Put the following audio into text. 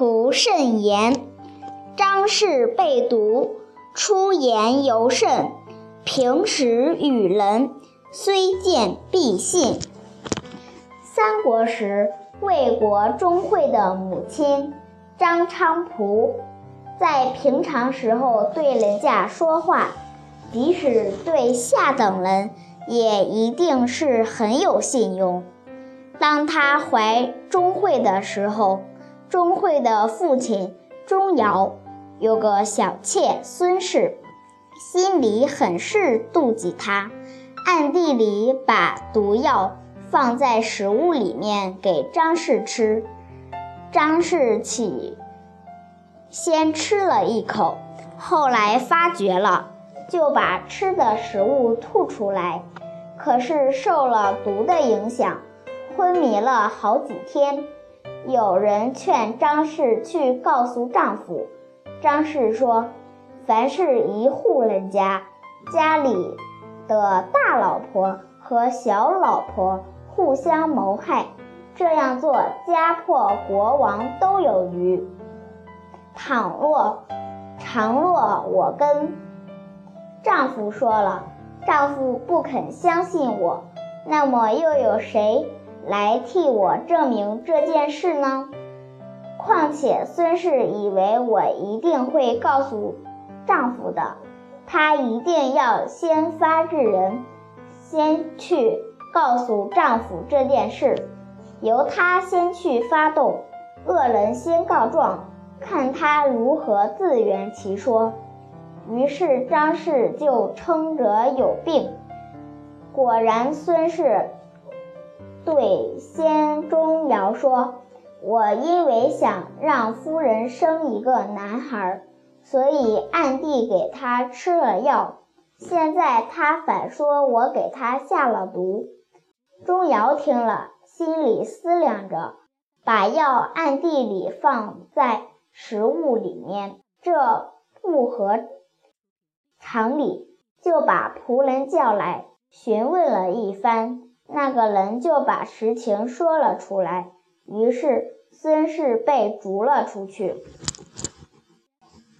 仆甚言。张氏被毒，出言尤甚。平时与人，虽见必信。三国时，魏国钟会的母亲张昌仆，在平常时候对人家说话，即使对下等人，也一定是很有信用。当他怀钟会的时候，钟会的父亲钟繇有个小妾孙氏，心里很是妒忌他，暗地里把毒药放在食物里面给张氏吃。张氏起先吃了一口，后来发觉了，就把吃的食物吐出来，可是受了毒的影响。昏迷了好几天，有人劝张氏去告诉丈夫。张氏说：“凡是一户人家，家里的大老婆和小老婆互相谋害，这样做家破国亡都有余。倘若常若我跟丈夫说了，丈夫不肯相信我，那么又有谁？”来替我证明这件事呢？况且孙氏以为我一定会告诉丈夫的，她一定要先发制人，先去告诉丈夫这件事，由她先去发动，恶人先告状，看她如何自圆其说。于是张氏就称着有病，果然孙氏。对先钟繇说：“我因为想让夫人生一个男孩，所以暗地给他吃了药。现在他反说我给他下了毒。”钟繇听了，心里思量着，把药暗地里放在食物里面，这不合常理，就把仆人叫来询问了一番。那个人就把实情说了出来，于是孙氏被逐了出去。